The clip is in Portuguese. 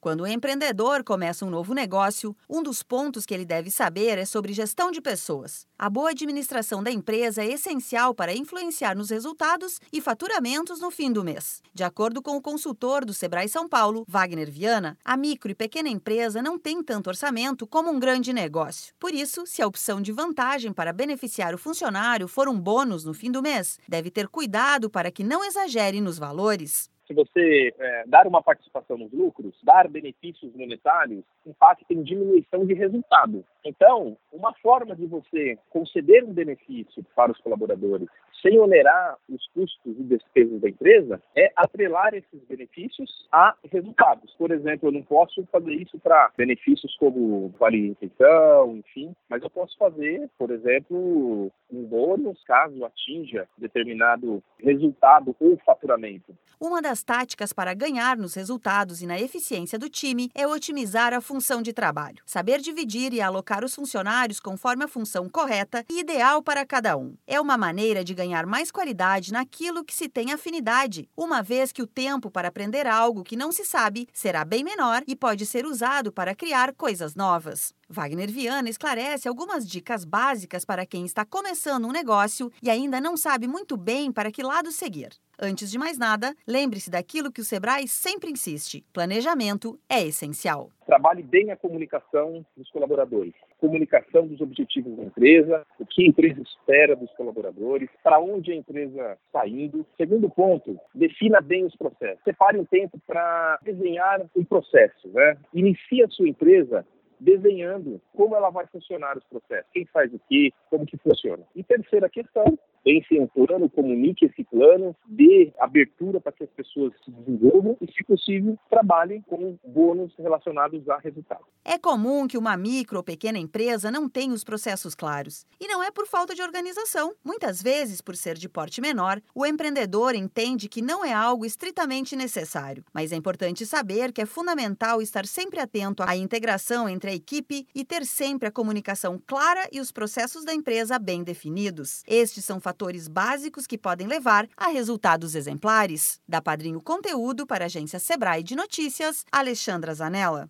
Quando o empreendedor começa um novo negócio, um dos pontos que ele deve saber é sobre gestão de pessoas. A boa administração da empresa é essencial para influenciar nos resultados e faturamentos no fim do mês. De acordo com o consultor do Sebrae São Paulo, Wagner Viana, a micro e pequena empresa não tem tanto orçamento como um grande negócio. Por isso, se a opção de vantagem para beneficiar o funcionário for um bônus no fim do mês, deve ter cuidado para que não exagere nos valores se você é, dar uma participação nos lucros, dar benefícios monetários, impacta em diminuição de resultado. Então, uma forma de você conceder um benefício para os colaboradores sem onerar os custos e despesas da empresa é atrelar esses benefícios a resultados. Por exemplo, eu não posso fazer isso para benefícios como vale refeição, enfim, mas eu posso fazer, por exemplo, um bônus caso atinja determinado resultado ou faturamento. Uma das táticas para ganhar nos resultados e na eficiência do time é otimizar a função de trabalho. Saber dividir e alocar os funcionários conforme a função correta e ideal para cada um. É uma maneira de ganhar mais qualidade naquilo que se tem afinidade, uma vez que o tempo para aprender algo que não se sabe será bem menor e pode ser usado para criar coisas novas. Wagner Viana esclarece algumas dicas básicas para quem está começando um negócio e ainda não sabe muito bem para que lado seguir. Antes de mais nada, lembre-se daquilo que o Sebrae sempre insiste: planejamento é essencial. Trabalhe bem a comunicação dos colaboradores, comunicação dos objetivos da empresa, o que a empresa espera dos colaboradores, para onde a empresa está indo. Segundo ponto, defina bem os processos. Separe um tempo para desenhar um processo. Né? Inicie a sua empresa desenhando como ela vai funcionar os processos, quem faz o quê, como que funciona. E terceira questão, pense um plano, comunique esse plano, dê abertura para que as pessoas se desenvolvam e, se possível, trabalhem com bônus relacionados a resultados. É comum que uma micro ou pequena empresa não tenha os processos claros. E não é por falta de organização. Muitas vezes, por ser de porte menor, o empreendedor entende que não é algo estritamente necessário. Mas é importante saber que é fundamental estar sempre atento à integração entre a equipe e ter sempre a comunicação clara e os processos da empresa bem definidos. Estes são fatores básicos que podem levar a resultados exemplares. Da Padrinho Conteúdo para a agência Sebrae de Notícias, Alexandra Zanella.